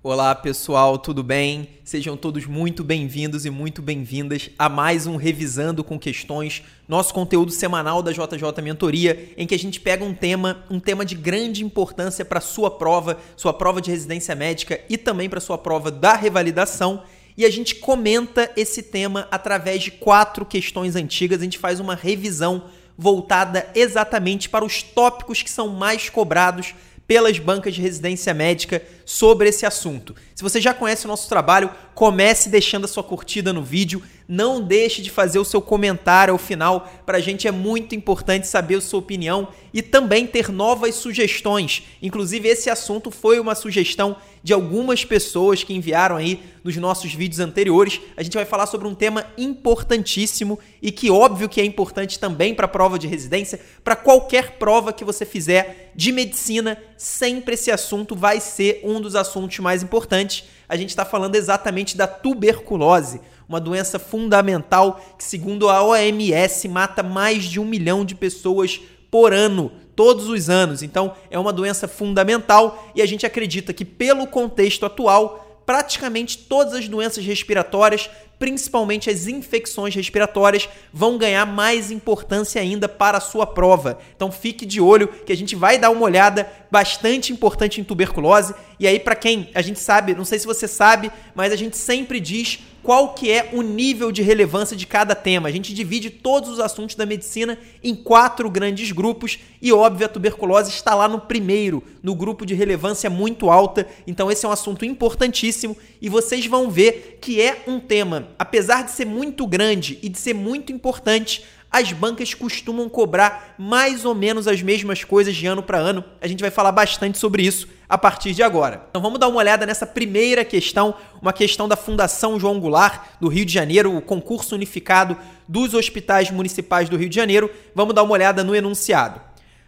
Olá pessoal, tudo bem? Sejam todos muito bem-vindos e muito bem-vindas a mais um Revisando com Questões, nosso conteúdo semanal da JJ Mentoria, em que a gente pega um tema, um tema de grande importância para sua prova, sua prova de residência médica e também para sua prova da revalidação, e a gente comenta esse tema através de quatro questões antigas, a gente faz uma revisão voltada exatamente para os tópicos que são mais cobrados pelas bancas de residência médica sobre esse assunto. Se você já conhece o nosso trabalho, comece deixando a sua curtida no vídeo, não deixe de fazer o seu comentário ao final, para a gente é muito importante saber a sua opinião e também ter novas sugestões. Inclusive, esse assunto foi uma sugestão de algumas pessoas que enviaram aí nos nossos vídeos anteriores. A gente vai falar sobre um tema importantíssimo e que óbvio que é importante também para a prova de residência, para qualquer prova que você fizer de medicina, sempre esse assunto vai ser um dos assuntos mais importantes. A gente está falando exatamente da tuberculose uma doença fundamental que, segundo a OMS, mata mais de um milhão de pessoas por ano, todos os anos. Então, é uma doença fundamental e a gente acredita que, pelo contexto atual, praticamente todas as doenças respiratórias, principalmente as infecções respiratórias, vão ganhar mais importância ainda para a sua prova. Então fique de olho que a gente vai dar uma olhada bastante importante em tuberculose. E aí para quem a gente sabe, não sei se você sabe, mas a gente sempre diz qual que é o nível de relevância de cada tema. A gente divide todos os assuntos da medicina em quatro grandes grupos e, óbvio, a tuberculose está lá no primeiro, no grupo de relevância muito alta. Então, esse é um assunto importantíssimo e vocês vão ver que é um tema, apesar de ser muito grande e de ser muito importante, as bancas costumam cobrar mais ou menos as mesmas coisas de ano para ano. A gente vai falar bastante sobre isso a partir de agora. Então vamos dar uma olhada nessa primeira questão, uma questão da Fundação João Goulart do Rio de Janeiro, o concurso unificado dos hospitais municipais do Rio de Janeiro. Vamos dar uma olhada no enunciado.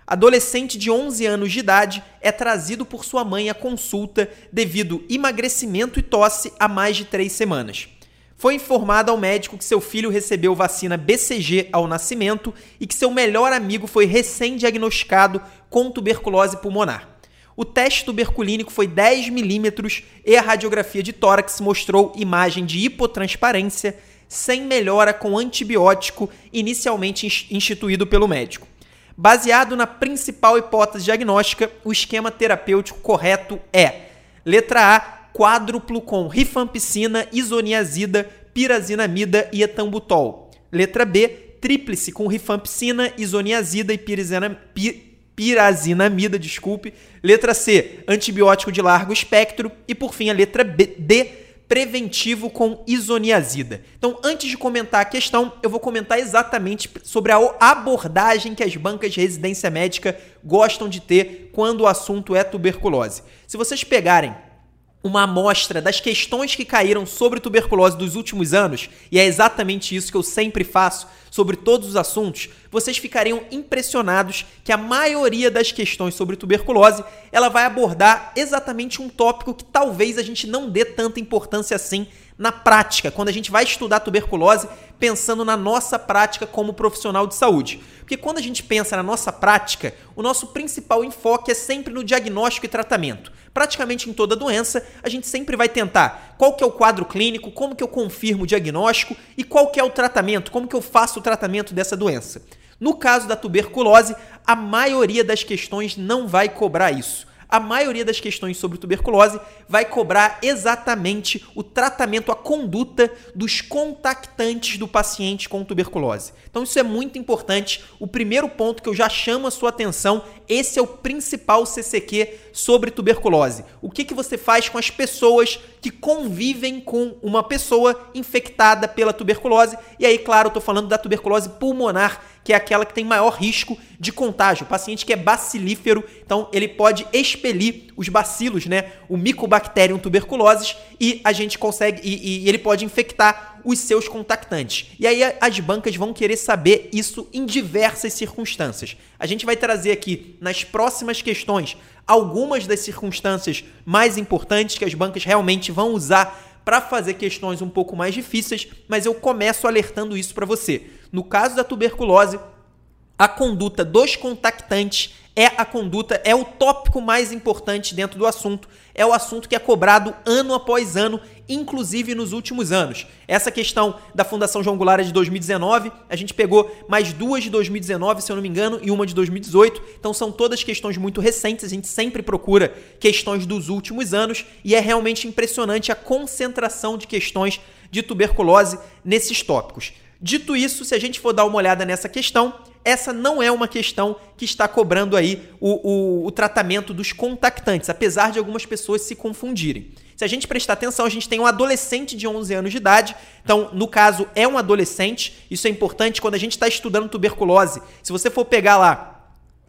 Adolescente de 11 anos de idade é trazido por sua mãe à consulta devido emagrecimento e tosse há mais de três semanas foi informado ao médico que seu filho recebeu vacina BCG ao nascimento e que seu melhor amigo foi recém-diagnosticado com tuberculose pulmonar. O teste tuberculínico foi 10 milímetros e a radiografia de tórax mostrou imagem de hipotransparência sem melhora com antibiótico inicialmente instituído pelo médico. Baseado na principal hipótese diagnóstica, o esquema terapêutico correto é: letra A, quádruplo com rifampicina, isoniazida, pirazinamida e etambutol. Letra B, tríplice com rifampicina, isoniazida e pirazina, pirazinamida, desculpe. Letra C, antibiótico de largo espectro. E por fim, a letra B, D, preventivo com isoniazida. Então, antes de comentar a questão, eu vou comentar exatamente sobre a abordagem que as bancas de residência médica gostam de ter quando o assunto é tuberculose. Se vocês pegarem uma amostra das questões que caíram sobre tuberculose dos últimos anos, e é exatamente isso que eu sempre faço sobre todos os assuntos, vocês ficariam impressionados que a maioria das questões sobre tuberculose, ela vai abordar exatamente um tópico que talvez a gente não dê tanta importância assim na prática, quando a gente vai estudar tuberculose, pensando na nossa prática como profissional de saúde. Porque quando a gente pensa na nossa prática, o nosso principal enfoque é sempre no diagnóstico e tratamento. Praticamente em toda doença, a gente sempre vai tentar qual que é o quadro clínico, como que eu confirmo o diagnóstico e qual que é o tratamento, como que eu faço o tratamento dessa doença. No caso da tuberculose, a maioria das questões não vai cobrar isso a maioria das questões sobre tuberculose vai cobrar exatamente o tratamento, a conduta dos contactantes do paciente com tuberculose. Então isso é muito importante. O primeiro ponto que eu já chamo a sua atenção, esse é o principal CCQ sobre tuberculose. O que, que você faz com as pessoas que convivem com uma pessoa infectada pela tuberculose? E aí, claro, eu estou falando da tuberculose pulmonar, que é aquela que tem maior risco de contágio. O paciente que é bacilífero, então ele pode expelir os bacilos, né? O Mycobacterium tuberculosis e a gente consegue e, e ele pode infectar os seus contactantes. E aí as bancas vão querer saber isso em diversas circunstâncias. A gente vai trazer aqui nas próximas questões algumas das circunstâncias mais importantes que as bancas realmente vão usar para fazer questões um pouco mais difíceis, mas eu começo alertando isso para você. No caso da tuberculose, a conduta dos contactantes é a conduta, é o tópico mais importante dentro do assunto. é o assunto que é cobrado ano após ano, inclusive nos últimos anos. Essa questão da Fundação João Goulart é de 2019, a gente pegou mais duas de 2019, se eu não me engano, e uma de 2018. Então são todas questões muito recentes, a gente sempre procura questões dos últimos anos e é realmente impressionante a concentração de questões de tuberculose nesses tópicos. Dito isso, se a gente for dar uma olhada nessa questão, essa não é uma questão que está cobrando aí o, o, o, tratamento dos contactantes, apesar de algumas pessoas se confundirem. Se a gente prestar atenção, a gente tem um adolescente de 11 anos de idade, então, no caso, é um adolescente, isso é importante quando a gente está estudando tuberculose. Se você for pegar lá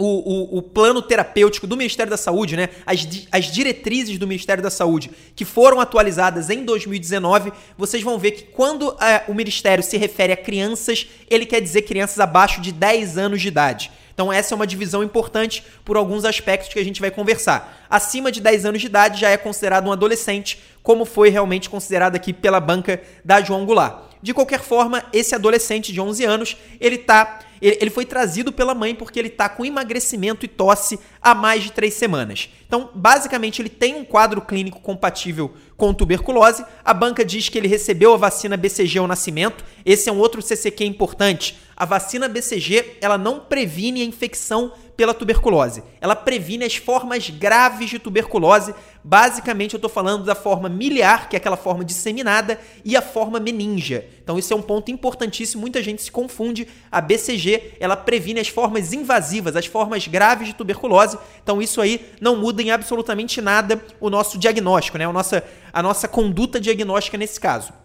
o, o, o, plano terapêutico do Ministério da Saúde, né? As, as diretrizes do Ministério da Saúde, que foram atualizadas em 2019, vocês vão ver que quando é, o Ministério se refere a crianças, ele quer dizer crianças abaixo de 10 anos de idade. Então, essa é uma divisão importante por alguns aspectos que a gente vai conversar. Acima de 10 anos de idade já é considerado um adolescente, como foi realmente considerado aqui pela banca da João Goulart. De qualquer forma, esse adolescente de 11 anos, ele tá ele, foi trazido pela mãe porque ele tá com emagrecimento e tosse há mais de três semanas. Então, basicamente, ele tem um quadro clínico compatível com tuberculose. A banca diz que ele recebeu a vacina BCG ao nascimento. Esse é um outro CCQ importante. A vacina BCG, ela não previne a infecção pela tuberculose. Ela previne as formas graves de tuberculose. Basicamente, eu estou falando da forma miliar, que é aquela forma disseminada, e a forma meningia. Então, isso é um ponto importantíssimo. Muita gente se confunde. A BCG, ela previne as formas invasivas, as formas graves de tuberculose. Então, isso aí não muda em absolutamente nada o nosso diagnóstico, né? A nossa, a nossa conduta diagnóstica nesse caso.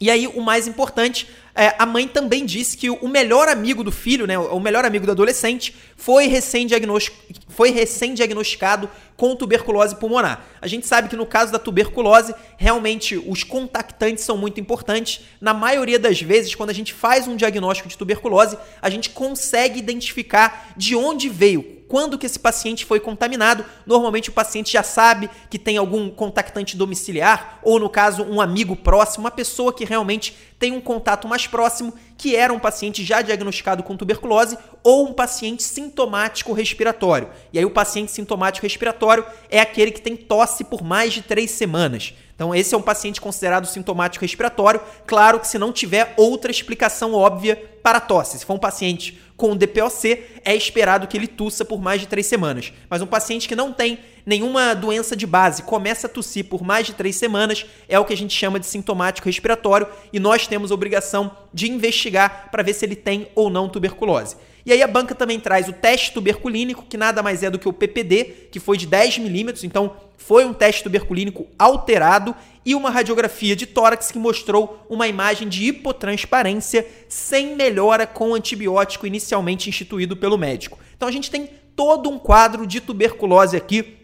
E aí, o mais importante, é, a mãe também disse que o melhor amigo do filho, né, o melhor amigo do adolescente, foi recém-diagnosticado recém com tuberculose pulmonar. A gente sabe que no caso da tuberculose, realmente os contactantes são muito importantes. Na maioria das vezes, quando a gente faz um diagnóstico de tuberculose, a gente consegue identificar de onde veio, quando que esse paciente foi contaminado. Normalmente o paciente já sabe que tem algum contactante domiciliar, ou no caso, um amigo próximo, uma pessoa que realmente tem um contato mais próximo, que era um paciente já diagnosticado com tuberculose ou um paciente sintomático respiratório. E aí o paciente sintomático respiratório é aquele que tem tosse por mais de três semanas. Então, esse é um paciente considerado sintomático respiratório. Claro que se não tiver outra explicação óbvia para a tosse. Se for um paciente com DPOC, é esperado que ele tussa por mais de três semanas. Mas um paciente que não tem nenhuma doença de base, começa a tossir por mais de três semanas, é o que a gente chama de sintomático respiratório e nós temos a obrigação de investigar para ver se ele tem ou não tuberculose. E aí a banca também traz o teste tuberculínico, que nada mais é do que o PPD, que foi de 10 milímetros, então foi um teste tuberculínico alterado e uma radiografia de tórax que mostrou uma imagem de hipotransparência sem melhora com o antibiótico inicialmente instituído pelo médico. Então a gente tem todo um quadro de tuberculose aqui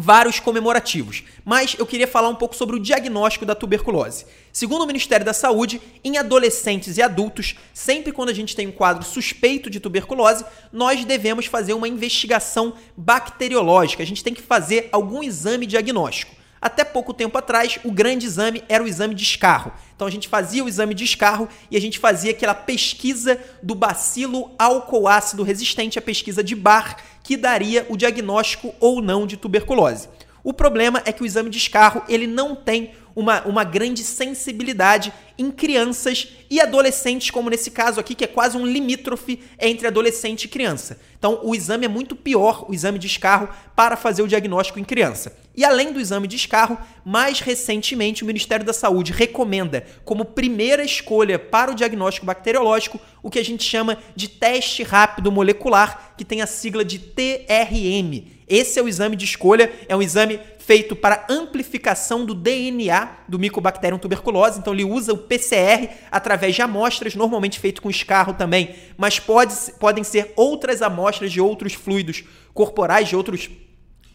vários comemorativos. Mas eu queria falar um pouco sobre o diagnóstico da tuberculose. Segundo o Ministério da Saúde, em adolescentes e adultos, sempre quando a gente tem um quadro suspeito de tuberculose, nós devemos fazer uma investigação bacteriológica. A gente tem que fazer algum exame diagnóstico. Até pouco tempo atrás, o grande exame era o exame de escarro. Então a gente fazia o exame de escarro e a gente fazia aquela pesquisa do bacilo álcool-ácido resistente, a pesquisa de Barr, que daria o diagnóstico ou não de tuberculose. O problema é que o exame de escarro ele não tem uma, uma grande sensibilidade em crianças e adolescentes, como nesse caso aqui, que é quase um limítrofe entre adolescente e criança. Então, o exame é muito pior, o exame de escarro, para fazer o diagnóstico em criança. E além do exame de escarro, mais recentemente o Ministério da Saúde recomenda como primeira escolha para o diagnóstico bacteriológico o que a gente chama de teste rápido molecular, que tem a sigla de TRM. Esse é o exame de escolha, é um exame feito para amplificação do DNA do Mycobacterium tuberculose. Então ele usa o PCR através de amostras, normalmente feito com escarro também, mas pode, podem ser outras amostras de outros fluidos corporais, de outros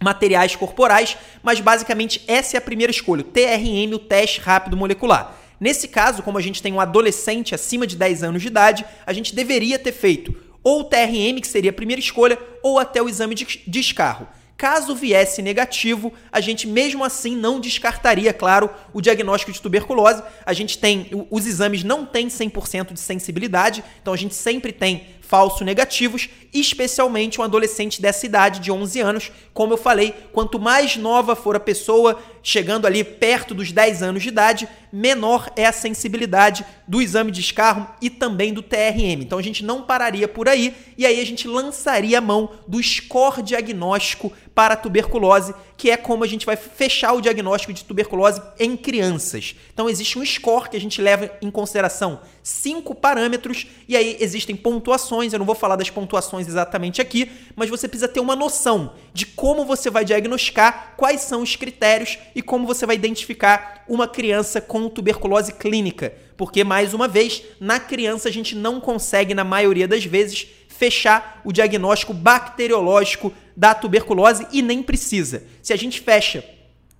materiais corporais, mas basicamente essa é a primeira escolha, o TRM, o teste rápido molecular. Nesse caso, como a gente tem um adolescente acima de 10 anos de idade, a gente deveria ter feito ou o TRM, que seria a primeira escolha, ou até o exame de descarro. Caso viesse negativo, a gente mesmo assim não descartaria, claro, o diagnóstico de tuberculose. A gente tem, os exames não têm 100% de sensibilidade, então a gente sempre tem falso negativos, especialmente um adolescente dessa idade de 11 anos. Como eu falei, quanto mais nova for a pessoa, chegando ali perto dos 10 anos de idade, menor é a sensibilidade do exame de escarro e também do TRM. Então a gente não pararia por aí e aí a gente lançaria a mão do score diagnóstico para tuberculose, que é como a gente vai fechar o diagnóstico de tuberculose em crianças. Então existe um score que a gente leva em consideração cinco parâmetros e aí existem pontuações. Eu não vou falar das pontuações exatamente aqui, mas você precisa ter uma noção de como você vai diagnosticar, quais são os critérios e como você vai identificar uma criança com tuberculose clínica. Porque, mais uma vez, na criança a gente não consegue, na maioria das vezes, fechar o diagnóstico bacteriológico da tuberculose e nem precisa. Se a gente fecha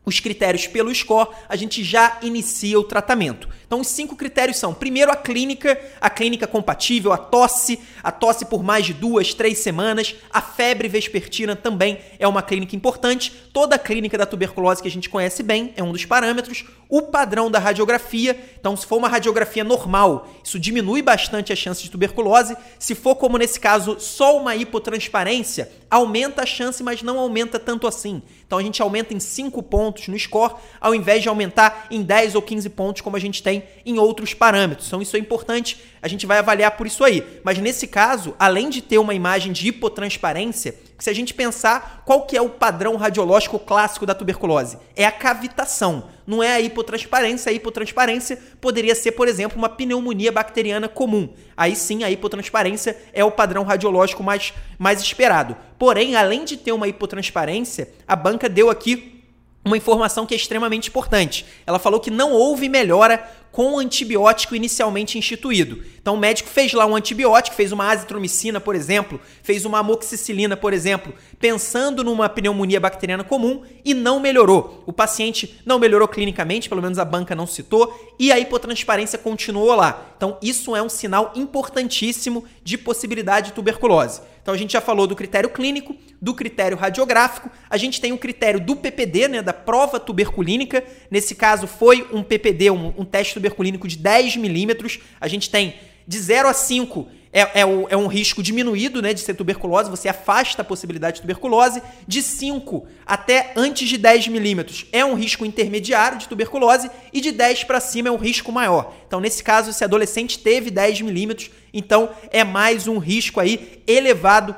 os critérios pelo score, a gente já inicia o tratamento. Então, os cinco critérios são: primeiro, a clínica, a clínica compatível, a tosse, a tosse por mais de duas, três semanas, a febre vespertina também é uma clínica importante. Toda a clínica da tuberculose que a gente conhece bem é um dos parâmetros. O padrão da radiografia, então, se for uma radiografia normal, isso diminui bastante a chance de tuberculose. Se for, como nesse caso, só uma hipotransparência, aumenta a chance, mas não aumenta tanto assim. Então, a gente aumenta em 5 pontos no score, ao invés de aumentar em 10 ou 15 pontos, como a gente tem em outros parâmetros. Então isso é importante, a gente vai avaliar por isso aí. Mas nesse caso, além de ter uma imagem de hipotransparência, se a gente pensar qual que é o padrão radiológico clássico da tuberculose, é a cavitação, não é a hipotransparência. A hipotransparência poderia ser, por exemplo, uma pneumonia bacteriana comum. Aí sim, a hipotransparência é o padrão radiológico mais, mais esperado. Porém, além de ter uma hipotransparência, a banca deu aqui uma informação que é extremamente importante. Ela falou que não houve melhora com o antibiótico inicialmente instituído. Então o médico fez lá um antibiótico, fez uma azitromicina, por exemplo, fez uma amoxicilina, por exemplo, pensando numa pneumonia bacteriana comum e não melhorou. O paciente não melhorou clinicamente, pelo menos a banca não citou, e a hipotransparência continuou lá. Então isso é um sinal importantíssimo de possibilidade de tuberculose. Então a gente já falou do critério clínico, do critério radiográfico, a gente tem o critério do PPD, né, da prova tuberculínica. Nesse caso foi um PPD, um, um teste tuberculínico de 10 milímetros. A gente tem de 0 a 5 é, é, o, é, um risco diminuído né, de ser tuberculose, você afasta a possibilidade de tuberculose. De 5 até antes de 10 milímetros é um risco intermediário de tuberculose e de 10 para cima é um risco maior. Então, nesse caso, esse adolescente teve 10 milímetros, então é mais um risco aí elevado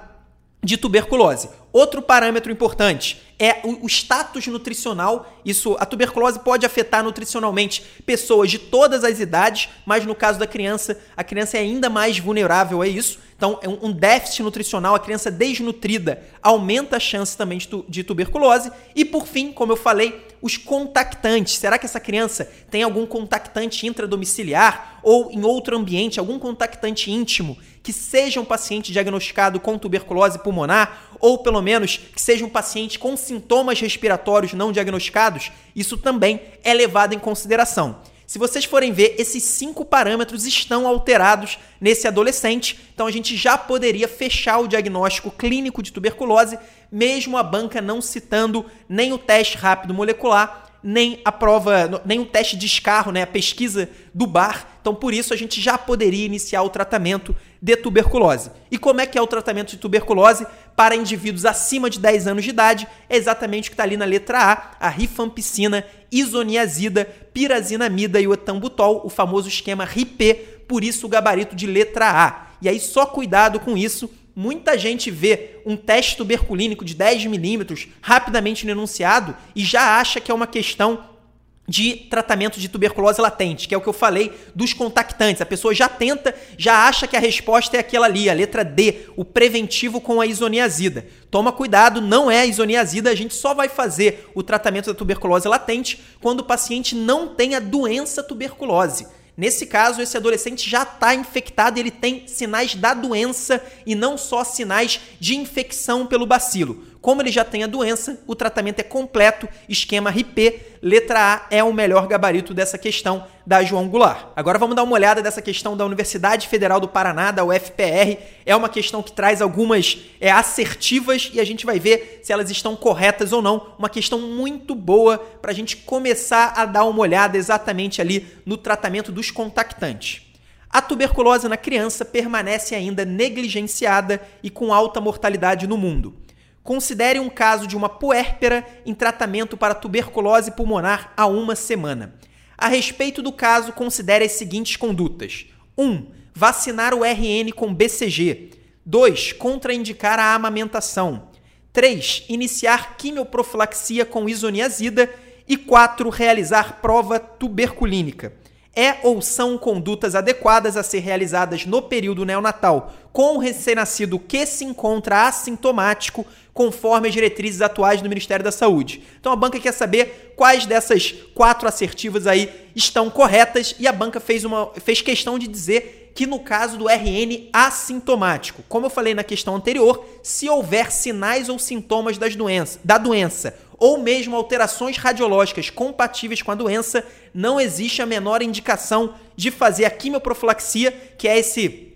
de tuberculose. Outro parâmetro importante é o, status nutricional. Isso, a tuberculose pode afetar nutricionalmente pessoas de todas as idades, mas no caso da criança, a criança é ainda mais vulnerável a isso. Então, é um, um déficit nutricional, a criança desnutrida aumenta a chance também de, tu, de tuberculose. E por fim, como eu falei, os contactantes. Será que essa criança tem algum contactante intradomiciliar ou em outro ambiente, algum contactante íntimo que seja um paciente diagnosticado com tuberculose pulmonar ou pelo menos que seja um paciente com sintomas respiratórios não diagnosticados? Isso também é levado em consideração. Se vocês forem ver, esses cinco parâmetros estão alterados nesse adolescente, então a gente já poderia fechar o diagnóstico clínico de tuberculose, mesmo a banca não citando nem o teste rápido molecular, nem a prova, nem o teste de escarro, né, a pesquisa do bar. Então, por isso, a gente já poderia iniciar o tratamento de tuberculose. E como é que é o tratamento de tuberculose para indivíduos acima de 10 anos de idade? É exatamente o que está ali na letra A, a rifampicina, isoniazida, pirazinamida e o etambutol, o famoso esquema RIP, por isso o gabarito de letra A. E aí só cuidado com isso, muita gente vê um teste tuberculínico de 10 milímetros rapidamente no enunciado e já acha que é uma questão de tratamento de tuberculose latente, que é o que eu falei dos contactantes. A pessoa já tenta, já acha que a resposta é aquela ali, a letra D, o preventivo com a isoniazida. Toma cuidado, não é a isoniazida, a gente só vai fazer o tratamento da tuberculose latente quando o paciente não tem a doença tuberculose. Nesse caso, esse adolescente já está infectado, ele tem sinais da doença e não só sinais de infecção pelo bacilo. Como ele já tem a doença, o tratamento é completo, esquema RIP, letra A é o melhor gabarito dessa questão da João Goulart. Agora vamos dar uma olhada dessa questão da Universidade Federal do Paraná, da UFPR. É uma questão que traz algumas é, assertivas e a gente vai ver se elas estão corretas ou não. Uma questão muito boa para a gente começar a dar uma olhada exatamente ali no tratamento dos contactantes. A tuberculose na criança permanece ainda negligenciada e com alta mortalidade no mundo. Considere um caso de uma puérpera em tratamento para tuberculose pulmonar há uma semana. A respeito do caso, considere as seguintes condutas: 1. Um, vacinar o RN com BCG. 2. Contraindicar a amamentação. 3. Iniciar quimioprofilaxia com isoniazida. E 4. Realizar prova tuberculínica. É ou são condutas adequadas a ser realizadas no período neonatal com o recém-nascido que se encontra assintomático, conforme as diretrizes atuais do Ministério da Saúde. Então a banca quer saber quais dessas quatro assertivas aí estão corretas e a banca fez, uma, fez questão de dizer que no caso do RN assintomático, como eu falei na questão anterior, se houver sinais ou sintomas das doença, da doença ou mesmo alterações radiológicas compatíveis com a doença, não existe a menor indicação de fazer a quimioprofilaxia, que é esse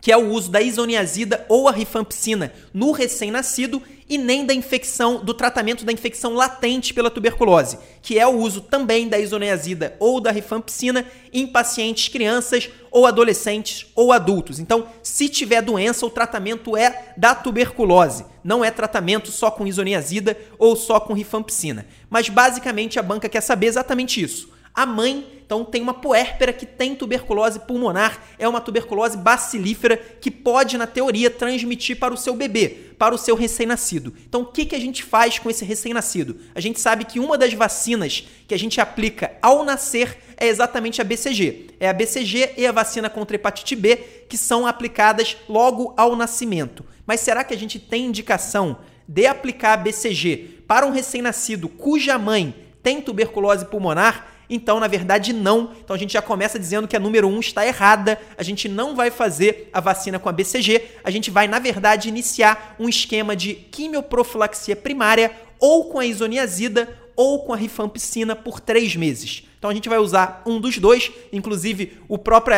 que é o uso da isoniazida ou a rifampicina no recém-nascido e nem da infecção, do tratamento da infecção latente pela tuberculose, que é o uso também da isoniazida ou da rifampicina em pacientes crianças ou adolescentes ou adultos. Então, se tiver doença, o tratamento é da tuberculose, não é tratamento só com isoniazida ou só com rifampicina. Mas basicamente a banca quer saber exatamente isso a mãe, então, tem uma puérpera que tem tuberculose pulmonar, é uma tuberculose bacilífera que pode, na teoria, transmitir para o seu bebê, para o seu recém-nascido. Então, o que, que a gente faz com esse recém-nascido? A gente sabe que uma das vacinas que a gente aplica ao nascer é exatamente a BCG. É a BCG e a vacina contra hepatite B que são aplicadas logo ao nascimento. Mas será que a gente tem indicação de aplicar a BCG para um recém-nascido cuja mãe tem tuberculose pulmonar? Então, na verdade, não. Então a gente já começa dizendo que a número 1 um está errada. A gente não vai fazer a vacina com a BCG. A gente vai, na verdade, iniciar um esquema de quimioprofilaxia primária ou com a isoniazida ou com a rifampicina por três meses. Então a gente vai usar um dos dois, inclusive o próprio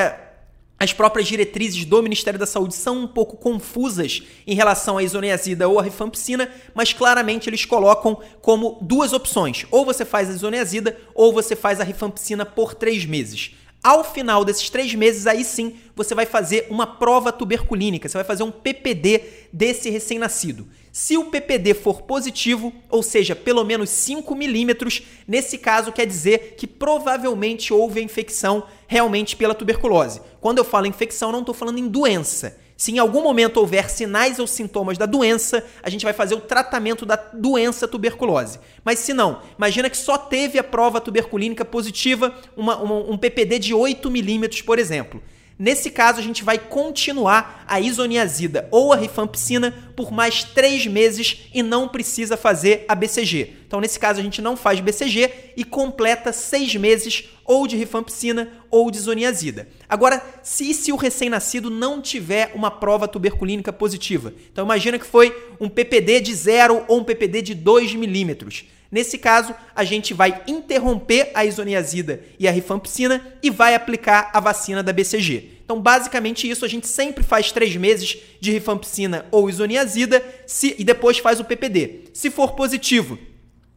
as próprias diretrizes do Ministério da Saúde são um pouco confusas em relação à isoniazida ou à rifampicina, mas claramente eles colocam como duas opções. Ou você faz a isoniazida ou você faz a rifampicina por três meses. Ao final desses três meses, aí sim, você vai fazer uma prova tuberculínica, você vai fazer um PPD desse recém-nascido. Se o PPD for positivo, ou seja, pelo menos 5 milímetros, nesse caso quer dizer que provavelmente houve a infecção realmente pela tuberculose. Quando eu falo infecção, não estou falando em doença. Se em algum momento houver sinais ou sintomas da doença, a gente vai fazer o tratamento da doença tuberculose. Mas se não, imagina que só teve a prova tuberculínica positiva, uma, uma, um PPD de 8 milímetros, por exemplo. Nesse caso, a gente vai continuar a isoniazida ou a rifampicina por mais três meses e não precisa fazer a BCG. Então, nesse caso, a gente não faz BCG e completa seis meses ou de rifampicina ou de isoniazida. Agora, se, se o recém-nascido não tiver uma prova tuberculínica positiva, então imagina que foi um PPD de 0 ou um PPD de 2 milímetros. Nesse caso, a gente vai interromper a isoniazida e a rifampicina e vai aplicar a vacina da BCG. Então, basicamente isso, a gente sempre faz três meses de rifampicina ou isoniazida se, e depois faz o PPD. Se for positivo,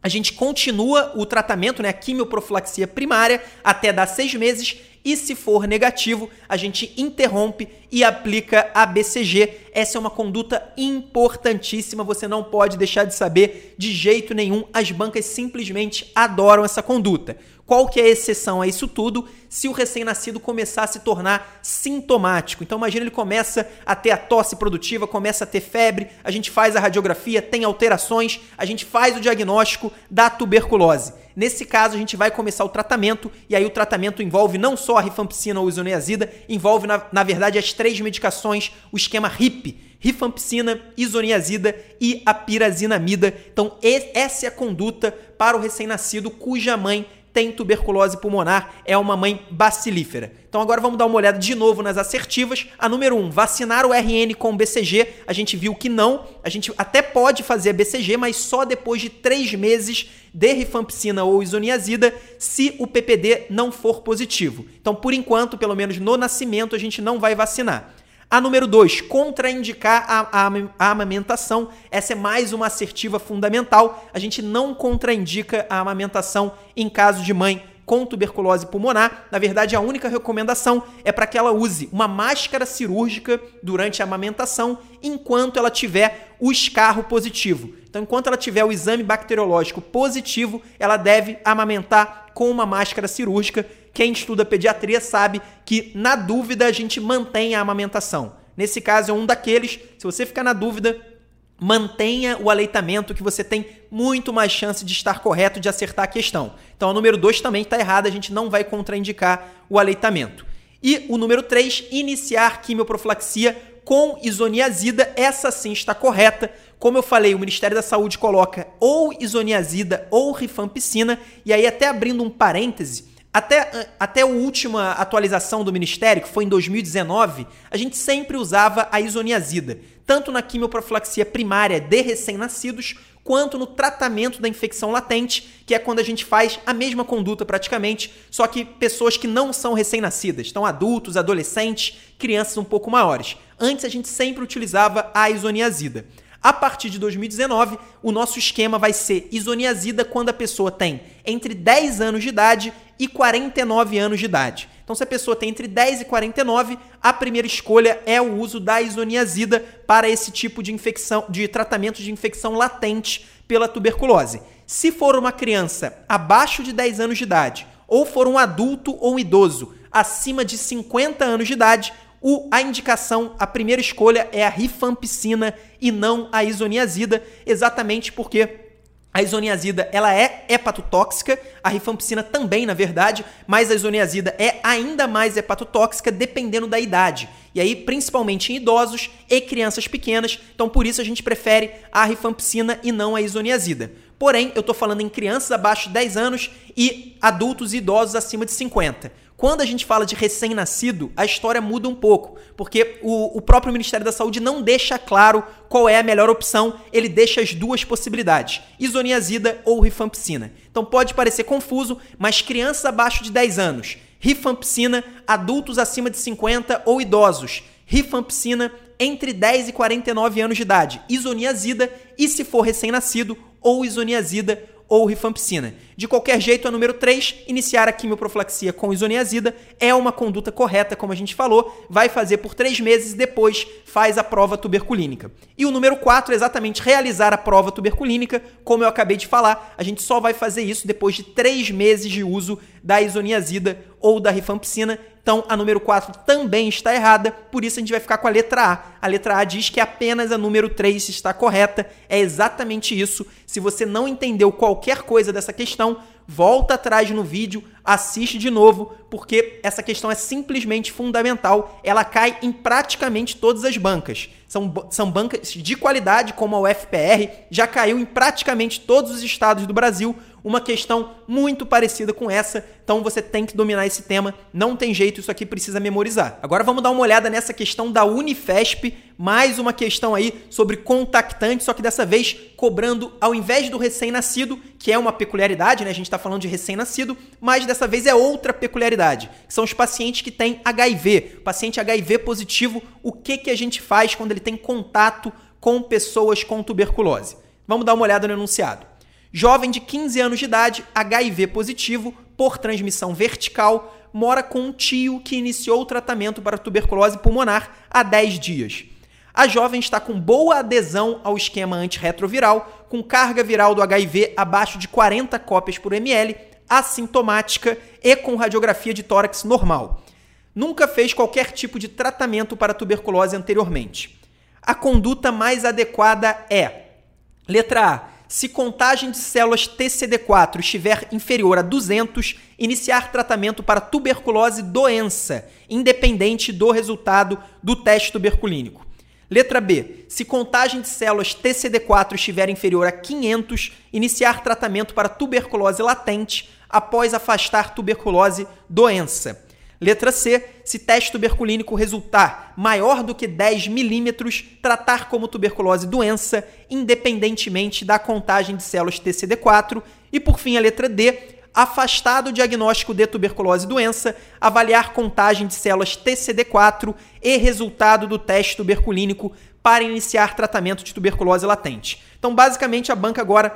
a gente continua o tratamento, né, a quimioprofilaxia primária, até dar seis meses e se for negativo, a gente interrompe e aplica a BCG. Essa é uma conduta importantíssima, você não pode deixar de saber de jeito nenhum. As bancas simplesmente adoram essa conduta. Qual que é a exceção a isso tudo? Se o recém-nascido começar a se tornar sintomático. Então imagina ele começa a ter a tosse produtiva, começa a ter febre, a gente faz a radiografia, tem alterações, a gente faz o diagnóstico da tuberculose. Nesse caso, a gente vai começar o tratamento, e aí o tratamento envolve não só a rifampicina ou isoniazida, envolve, na, na verdade, as três medicações, o esquema RIP, rifampicina, isoniazida e a pirazinamida. Então, essa é a conduta para o recém-nascido cuja mãe tem tuberculose pulmonar, é uma mãe bacilífera. Então agora vamos dar uma olhada de novo nas assertivas. A número 1, um, vacinar o RN com BCG. A gente viu que não. A gente até pode fazer BCG, mas só depois de três meses de rifampicina ou isoniazida, se o PPD não for positivo. Então, por enquanto, pelo menos no nascimento, a gente não vai vacinar. A número 2, contraindicar a, a, a, amamentação. Essa é mais uma assertiva fundamental. A gente não contraindica a amamentação em caso de mãe com tuberculose pulmonar, na verdade a única recomendação é para que ela use uma máscara cirúrgica durante a amamentação enquanto ela tiver o escarro positivo. Então, enquanto ela tiver o exame bacteriológico positivo, ela deve amamentar com uma máscara cirúrgica. Quem estuda pediatria sabe que, na dúvida, a gente mantém a amamentação. Nesse caso, é um daqueles. Se você ficar na dúvida, mantenha o aleitamento que você tem muito mais chance de estar correto, de acertar a questão. Então, o número 2 também está errado, a gente não vai contraindicar o aleitamento. E o número 3, iniciar quimioprofilaxia com isoniazida, essa sim está correta. Como eu falei, o Ministério da Saúde coloca ou isoniazida ou rifampicina, e aí até abrindo um parêntese, até, até a última atualização do Ministério, que foi em 2019, a gente sempre usava a isoniazida, tanto na quimioprofilaxia primária de recém-nascidos, quanto no tratamento da infecção latente, que é quando a gente faz a mesma conduta praticamente, só que pessoas que não são recém-nascidas, então adultos, adolescentes, crianças um pouco maiores. Antes a gente sempre utilizava a isoniazida. A partir de 2019, o nosso esquema vai ser isoniazida quando a pessoa tem entre 10 anos de idade e 49 anos de idade. Então, se a pessoa tem entre 10 e 49, a primeira escolha é o uso da isoniazida para esse tipo de infecção, de tratamento de infecção latente pela tuberculose. Se for uma criança abaixo de 10 anos de idade, ou for um adulto ou um idoso acima de 50 anos de idade, o, a indicação, a primeira escolha é a rifampicina e não a isoniazida, exatamente porque a isoniazida ela é hepatotóxica, a rifampicina também, na verdade, mas a isoniazida é ainda mais hepatotóxica dependendo da idade. E aí, principalmente em idosos e crianças pequenas, então por isso a gente prefere a rifampicina e não a isoniazida. Porém, eu estou falando em crianças abaixo de 10 anos e adultos e idosos acima de 50. Quando a gente fala de recém-nascido, a história muda um pouco, porque o, o, próprio Ministério da Saúde não deixa claro qual é a melhor opção, ele deixa as duas possibilidades, isoniazida ou rifampicina. Então pode parecer confuso, mas crianças abaixo de 10 anos, rifampicina, adultos acima de 50 ou idosos, rifampicina entre 10 e 49 anos de idade, isoniazida e se for recém-nascido, ou isoniazida ou rifampicina. De qualquer jeito, a número 3, iniciar a quimioprofilaxia com isoniazida é uma conduta correta, como a gente falou, vai fazer por três meses e depois faz a prova tuberculínica. E o número 4 é exatamente realizar a prova tuberculínica, como eu acabei de falar, a gente só vai fazer isso depois de três meses de uso da isoniazida ou da rifampicina. Então, a número 4 também está errada, por isso a gente vai ficar com a letra A. A letra A diz que apenas a número 3 está correta. É exatamente isso. Se você não entendeu qualquer coisa dessa questão, volta atrás no vídeo, assiste de novo, porque essa questão é simplesmente fundamental. Ela cai em praticamente todas as bancas. São, são bancas de qualidade, como a UFPR, já caiu em praticamente todos os estados do Brasil uma questão muito parecida com essa. Então você tem que dominar esse tema, não tem jeito, isso aqui precisa memorizar. Agora vamos dar uma olhada nessa questão da Unifesp, mais uma questão aí sobre contactante, só que dessa vez cobrando ao invés do recém-nascido, que é uma peculiaridade, né? A gente está falando de recém-nascido, mas dessa vez é outra peculiaridade, são os pacientes que têm HIV. Paciente HIV positivo, o que, que a gente faz quando ele tem contato com pessoas com tuberculose? Vamos dar uma olhada no enunciado. Jovem de 15 anos de idade, HIV positivo, por transmissão vertical, mora com um tio que iniciou o tratamento para tuberculose pulmonar há 10 dias. A jovem está com boa adesão ao esquema antirretroviral, com carga viral do HIV abaixo de 40 cópias por ml, assintomática e com radiografia de tórax normal. Nunca fez qualquer tipo de tratamento para tuberculose anteriormente. A conduta mais adequada é: letra A se contagem de células TCD4 estiver inferior a 200, iniciar tratamento para tuberculose doença, independente do resultado do teste tuberculínico. Letra B. Se contagem de células TCD4 estiver inferior a 500, iniciar tratamento para tuberculose latente após afastar tuberculose doença. Letra C. Se teste tuberculínico resultar maior do que 10 milímetros, tratar como tuberculose doença, independentemente da contagem de células TCD4. E por fim, a letra D. Afastado o diagnóstico de tuberculose doença, avaliar contagem de células TCD4 e resultado do teste tuberculínico para iniciar tratamento de tuberculose latente. Então, basicamente, a banca agora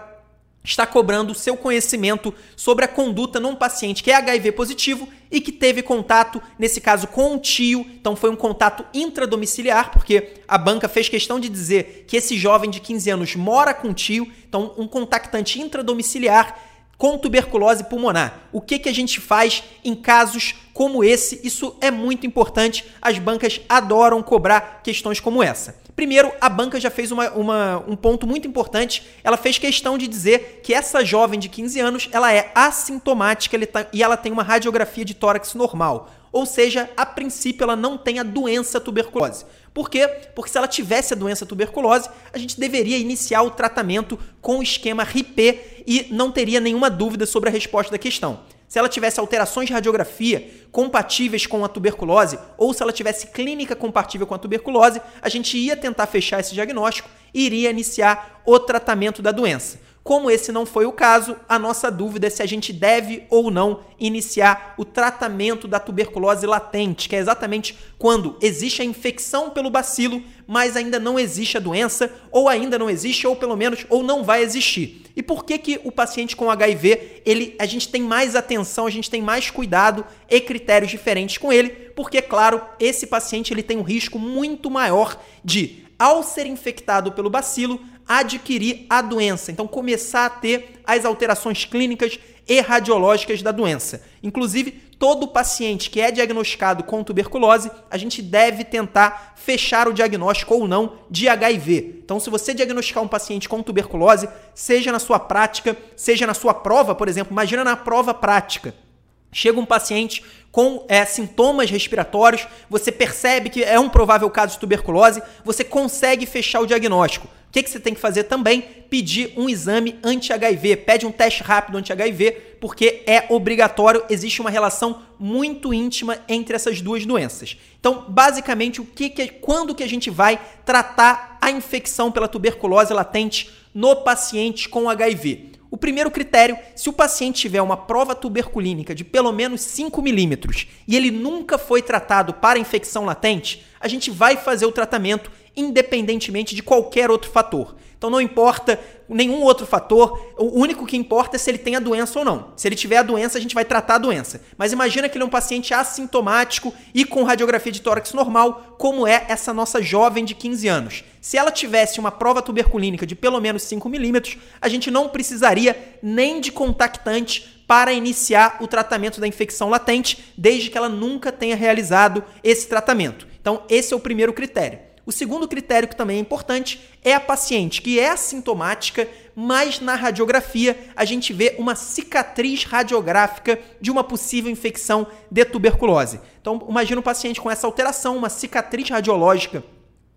está cobrando o seu conhecimento sobre a conduta num paciente que é HIV positivo e que teve contato, nesse caso, com um tio. Então foi um contato intradomiciliar, porque a banca fez questão de dizer que esse jovem de 15 anos mora com um tio, então um contactante intradomiciliar com tuberculose pulmonar. O que, que a gente faz em casos como esse? Isso é muito importante. As bancas adoram cobrar questões como essa. Primeiro, a banca já fez uma, uma, um ponto muito importante. Ela fez questão de dizer que essa jovem de 15 anos ela é assintomática tá, e ela tem uma radiografia de tórax normal. Ou seja, a princípio ela não tem a doença tuberculose. Por quê? Porque se ela tivesse a doença tuberculose, a gente deveria iniciar o tratamento com o esquema RIP e não teria nenhuma dúvida sobre a resposta da questão. Se ela tivesse alterações de radiografia compatíveis com a tuberculose, ou se ela tivesse clínica compatível com a tuberculose, a gente ia tentar fechar esse diagnóstico e iria iniciar o tratamento da doença. Como esse não foi o caso, a nossa dúvida é se a gente deve ou não iniciar o tratamento da tuberculose latente, que é exatamente quando existe a infecção pelo bacilo, mas ainda não existe a doença, ou ainda não existe, ou pelo menos, ou não vai existir. E por que que o paciente com HIV, ele, a gente tem mais atenção, a gente tem mais cuidado e critérios diferentes com ele? Porque, claro, esse paciente ele tem um risco muito maior de ao ser infectado pelo bacilo, adquirir a doença. Então, começar a ter as alterações clínicas e radiológicas da doença. Inclusive, todo paciente que é diagnosticado com tuberculose, a gente deve tentar fechar o diagnóstico ou não de HIV. Então, se você diagnosticar um paciente com tuberculose, seja na sua prática, seja na sua prova, por exemplo, imagina na prova prática. Chega um paciente com é, sintomas respiratórios, você percebe que é um provável caso de tuberculose, você consegue fechar o diagnóstico. O que, que você tem que fazer também? Pedir um exame anti-HIV. Pede um teste rápido anti-HIV, porque é obrigatório, existe uma relação muito íntima entre essas duas doenças. Então, basicamente, o que, que quando que a gente vai tratar a infecção pela tuberculose latente no paciente com HIV? O primeiro critério, se o paciente tiver uma prova tuberculínica de pelo menos 5 milímetros e ele nunca foi tratado para infecção latente, a gente vai fazer o tratamento independentemente de qualquer outro fator. Então não importa nenhum outro fator, o único que importa é se ele tem a doença ou não. Se ele tiver a doença, a gente vai tratar a doença. Mas imagina que ele é um paciente assintomático e com radiografia de tórax normal, como é essa nossa jovem de 15 anos. Se ela tivesse uma prova tuberculínica de pelo menos 5 milímetros, a gente não precisaria nem de contactante para iniciar o tratamento da infecção latente, desde que ela nunca tenha realizado esse tratamento. Então, esse é o primeiro critério. O segundo critério que também é importante é a paciente que é assintomática, mas na radiografia a gente vê uma cicatriz radiográfica de uma possível infecção de tuberculose. Então, imagina um paciente com essa alteração, uma cicatriz radiológica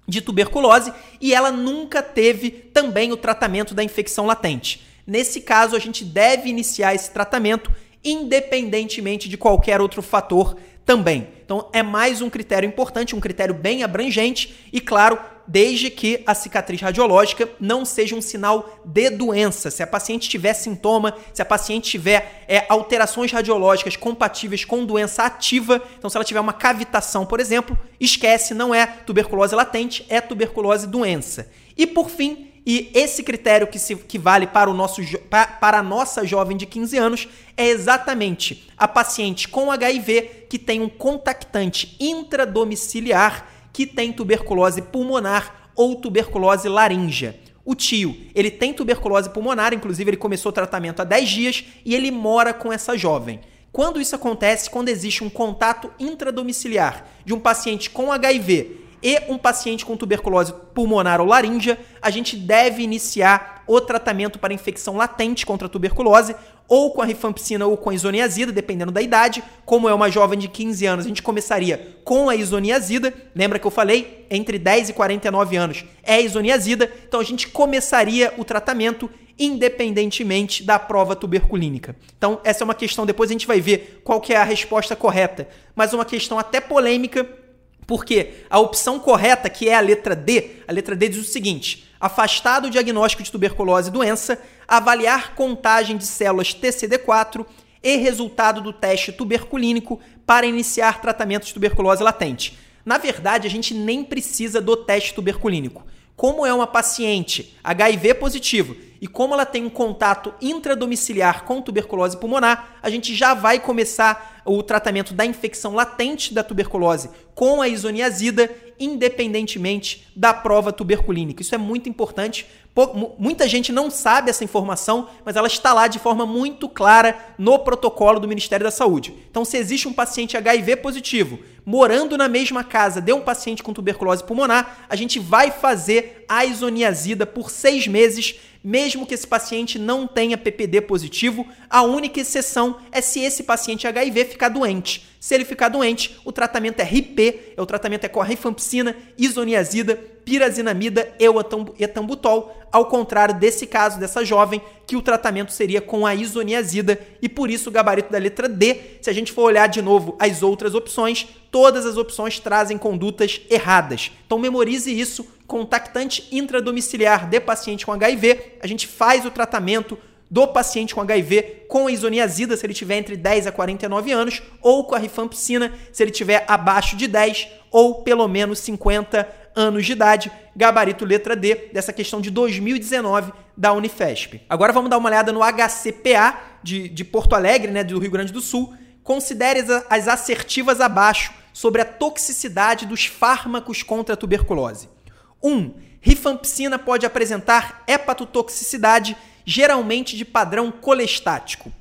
de tuberculose e ela nunca teve também o tratamento da infecção latente. Nesse caso, a gente deve iniciar esse tratamento independentemente de qualquer outro fator também. Então é mais um critério importante, um critério bem abrangente e, claro, desde que a cicatriz radiológica não seja um sinal de doença. Se a paciente tiver sintoma, se a paciente tiver é, alterações radiológicas compatíveis com doença ativa, então se ela tiver uma cavitação, por exemplo, esquece, não é tuberculose latente, é tuberculose doença. E por fim, e esse critério que, se, que vale para, o nosso, para a nossa jovem de 15 anos é exatamente a paciente com HIV que tem um contactante intradomiciliar que tem tuberculose pulmonar ou tuberculose laríngea. O tio, ele tem tuberculose pulmonar, inclusive ele começou o tratamento há 10 dias e ele mora com essa jovem. Quando isso acontece, quando existe um contato intradomiciliar de um paciente com HIV e um paciente com tuberculose pulmonar ou laríngea, a gente deve iniciar o tratamento para infecção latente contra a tuberculose, ou com a rifampicina ou com a isoniazida, dependendo da idade. Como é uma jovem de 15 anos, a gente começaria com a isoniazida. Lembra que eu falei? Entre 10 e 49 anos é isoniazida. Então a gente começaria o tratamento independentemente da prova tuberculínica. Então, essa é uma questão, depois a gente vai ver qual que é a resposta correta, mas uma questão até polêmica porque a opção correta, que é a letra D, a letra D diz o seguinte: afastar do diagnóstico de tuberculose e doença, avaliar contagem de células TCD4 e resultado do teste tuberculínico para iniciar tratamento de tuberculose latente. Na verdade, a gente nem precisa do teste tuberculínico. Como é uma paciente HIV positivo e como ela tem um contato intradomiciliar com tuberculose pulmonar, a gente já vai começar o tratamento da infecção latente da tuberculose com a isoniazida, independentemente da prova tuberculínica. Isso é muito importante. Muita gente não sabe essa informação, mas ela está lá de forma muito clara no protocolo do Ministério da Saúde. Então, se existe um paciente HIV positivo morando na mesma casa de um paciente com tuberculose pulmonar, a gente vai fazer a isoniazida por seis meses mesmo que esse paciente não tenha PPD positivo, a única exceção é se esse paciente HIV ficar doente. Se ele ficar doente, o tratamento é RIP, é o tratamento é com a rifampicina, isoniazida, pirazinamida e etambutol, ao contrário desse caso dessa jovem, que o tratamento seria com a isoniazida e por isso o gabarito da letra D. Se a gente for olhar de novo as outras opções, todas as opções trazem condutas erradas. Então memorize isso, contactante intradomiciliar de paciente com HIV, a gente faz o tratamento do paciente com HIV com a isoniazida se ele tiver entre 10 a 49 anos ou com a rifampicina se ele tiver abaixo de 10 ou pelo menos 50 anos de idade, gabarito letra D dessa questão de 2019 da Unifesp. Agora vamos dar uma olhada no HCPA de, de Porto Alegre, né, do Rio Grande do Sul. Considere as assertivas abaixo sobre a toxicidade dos fármacos contra a tuberculose. 1. Um, rifampicina pode apresentar hepatotoxicidade, geralmente de padrão colestático.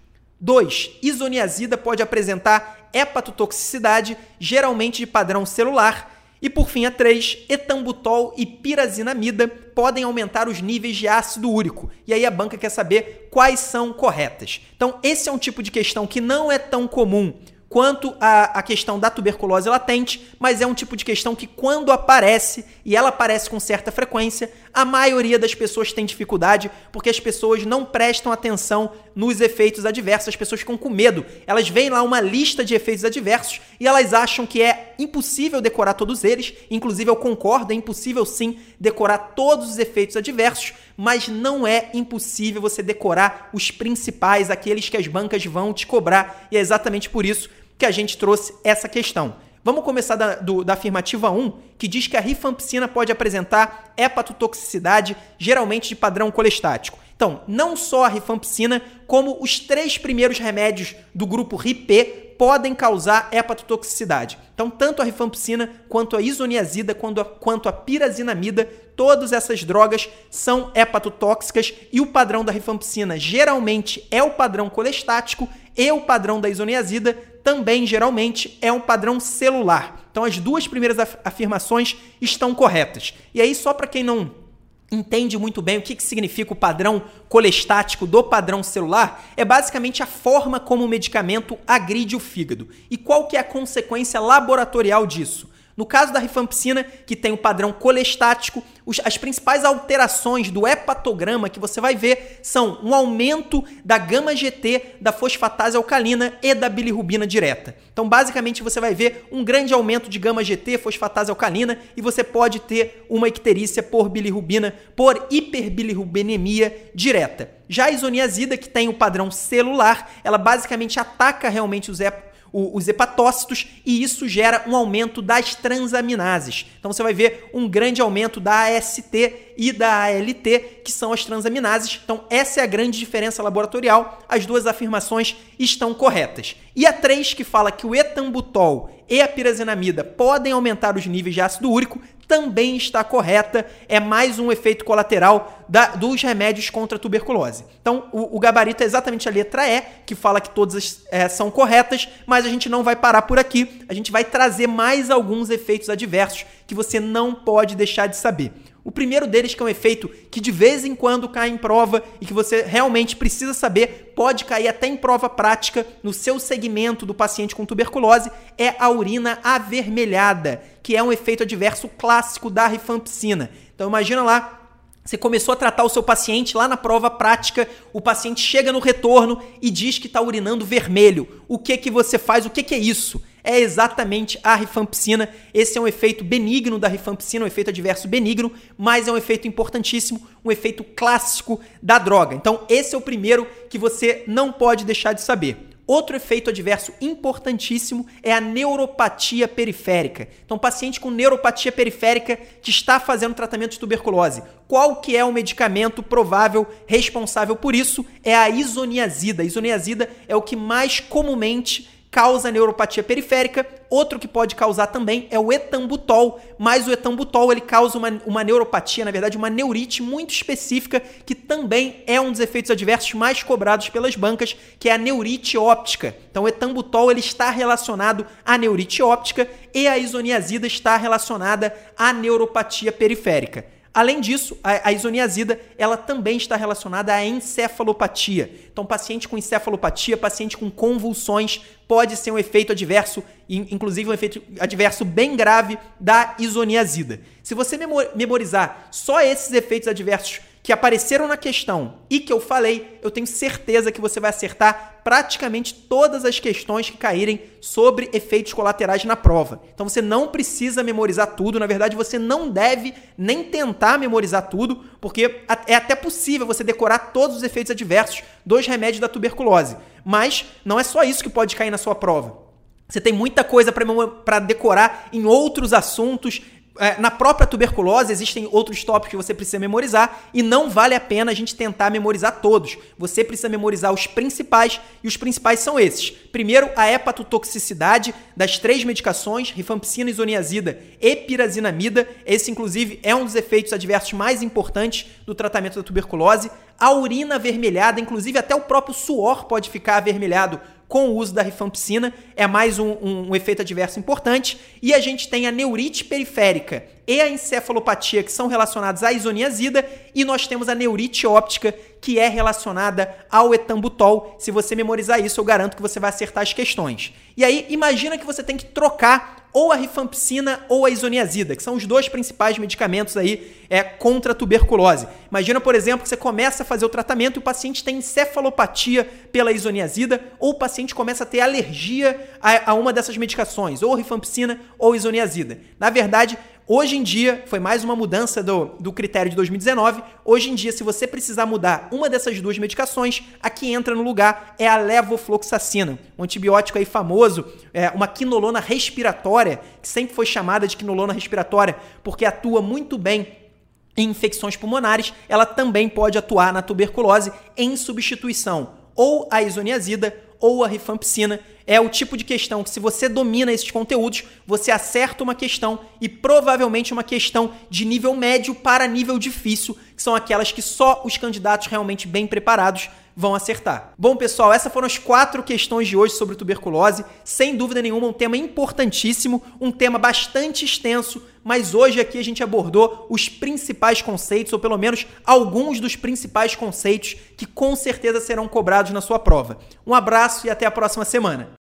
2. Isoniazida pode apresentar hepatotoxicidade, geralmente de padrão celular. E por fim, a 3, etambutol e pirazinamida podem aumentar os níveis de ácido úrico. E aí a banca quer saber quais são corretas. Então, esse é um tipo de questão que não é tão comum quanto à questão da tuberculose latente, mas é um tipo de questão que, quando aparece, e ela aparece com certa frequência, a maioria das pessoas tem dificuldade porque as pessoas não prestam atenção nos efeitos adversos, as pessoas ficam com medo. Elas veem lá uma lista de efeitos adversos e elas acham que é impossível decorar todos eles. Inclusive, eu concordo, é impossível sim decorar todos os efeitos adversos, mas não é impossível você decorar os principais, aqueles que as bancas vão te cobrar. E é exatamente por isso que a gente trouxe essa questão. Vamos começar da, do, da afirmativa 1, que diz que a rifampicina pode apresentar hepatotoxicidade, geralmente de padrão colestático. Então, não só a rifampicina, como os três primeiros remédios do grupo RIP podem causar hepatotoxicidade. Então, tanto a rifampicina, quanto a isoniazida, quanto a, quanto a pirazinamida, todas essas drogas são hepatotóxicas e o padrão da rifampicina geralmente é o padrão colestático e o padrão da isoniazida também geralmente é um padrão celular. Então as duas primeiras afirmações estão corretas. E aí só para quem não entende muito bem o que, que significa o padrão colestático do padrão celular, é basicamente a forma como o medicamento agride o fígado. E qual que é a consequência laboratorial disso? No caso da rifampicina, que tem o padrão colestático, as principais alterações do hepatograma que você vai ver são um aumento da gama GT, da fosfatase alcalina e da bilirrubina direta. Então, basicamente, você vai ver um grande aumento de gama GT, fosfatase alcalina e você pode ter uma icterícia por bilirrubina, por hiperbilirrubinemia direta. Já a isoniazida, que tem o padrão celular, ela basicamente ataca realmente os hep os hepatócitos e isso gera um aumento das transaminases. Então você vai ver um grande aumento da AST e da ALT, que são as transaminases. Então essa é a grande diferença laboratorial. As duas afirmações estão corretas. E a 3, que fala que o etambutol e a pirazinamida podem aumentar os níveis de ácido úrico, também está correta. É mais um efeito colateral da, dos remédios contra a tuberculose. Então, o, o, gabarito é exatamente a letra E, que fala que todas é, são corretas, mas a gente não vai parar por aqui. A gente vai trazer mais alguns efeitos adversos que você não pode deixar de saber. O primeiro deles, que é um efeito que de vez em quando cai em prova e que você realmente precisa saber, pode cair até em prova prática no seu segmento do paciente com tuberculose, é a urina avermelhada, que é um efeito adverso clássico da rifampicina. Então imagina lá você começou a tratar o seu paciente lá na prova prática, o paciente chega no retorno e diz que está urinando vermelho. O que que você faz? O que que é isso? É exatamente a rifampicina. Esse é um efeito benigno da rifampicina, um efeito adverso benigno, mas é um efeito importantíssimo, um efeito clássico da droga. Então, esse é o primeiro que você não pode deixar de saber. Outro efeito adverso importantíssimo é a neuropatia periférica. Então, paciente com neuropatia periférica que está fazendo tratamento de tuberculose. Qual que é o medicamento provável responsável por isso? É a isoniazida. A isoniazida é o que mais comumente causa neuropatia periférica. Outro que pode causar também é o etambutol, mas o etambutol ele causa uma, uma neuropatia, na verdade uma neurite muito específica, que também é um dos efeitos adversos mais cobrados pelas bancas, que é a neurite óptica. Então o etambutol ele está relacionado à neurite óptica e a isoniazida está relacionada à neuropatia periférica. Além disso, a, isoniazida ela também está relacionada à encefalopatia. Então, paciente com encefalopatia, paciente com convulsões, pode ser um efeito adverso, inclusive um efeito adverso bem grave da isoniazida. Se você memorizar só esses efeitos adversos que apareceram na questão e que eu falei, eu tenho certeza que você vai acertar praticamente todas as questões que caírem sobre efeitos colaterais na prova. Então você não precisa memorizar tudo, na verdade você não deve nem tentar memorizar tudo, porque é até possível você decorar todos os efeitos adversos dos remédios da tuberculose. Mas não é só isso que pode cair na sua prova. Você tem muita coisa para decorar em outros assuntos, é, na própria tuberculose existem outros tópicos que você precisa memorizar e não vale a pena a gente tentar memorizar todos. Você precisa memorizar os principais e os principais são esses. Primeiro, a hepatotoxicidade das três medicações, rifampicina, isoniazida e pirazinamida. Esse, inclusive, é um dos efeitos adversos mais importantes do tratamento da tuberculose. A urina avermelhada, inclusive até o próprio suor pode ficar avermelhado com o uso da rifampicina, é mais um, um, um, efeito adverso importante. E a gente tem a neurite periférica e a encefalopatia, que são relacionados à isoniazida, e nós temos a neurite óptica, que é relacionada ao etambutol. Se você memorizar isso, eu garanto que você vai acertar as questões. E aí, imagina que você tem que trocar ou a rifampicina ou a isoniazida, que são os dois principais medicamentos aí é, contra a tuberculose. Imagina, por exemplo, que você começa a fazer o tratamento e o paciente tem encefalopatia pela isoniazida, ou o paciente começa a ter alergia a, a uma dessas medicações, ou rifampicina ou isoniazida. Na verdade, Hoje em dia, foi mais uma mudança do, do critério de 2019. Hoje em dia, se você precisar mudar uma dessas duas medicações, a que entra no lugar é a levofloxacina, um antibiótico aí famoso, é uma quinolona respiratória, que sempre foi chamada de quinolona respiratória, porque atua muito bem em infecções pulmonares, ela também pode atuar na tuberculose em substituição ou a isoniazida ou a rifampicina. É o tipo de questão que, se você domina esses conteúdos, você acerta uma questão e provavelmente uma questão de nível médio para nível difícil, que são aquelas que só os candidatos realmente bem preparados vão acertar. Bom, pessoal, essas foram as quatro questões de hoje sobre tuberculose. Sem dúvida nenhuma, um tema importantíssimo, um tema bastante extenso, mas hoje aqui a gente abordou os principais conceitos, ou pelo menos alguns dos principais conceitos que com certeza serão cobrados na sua prova. Um abraço e até a próxima semana.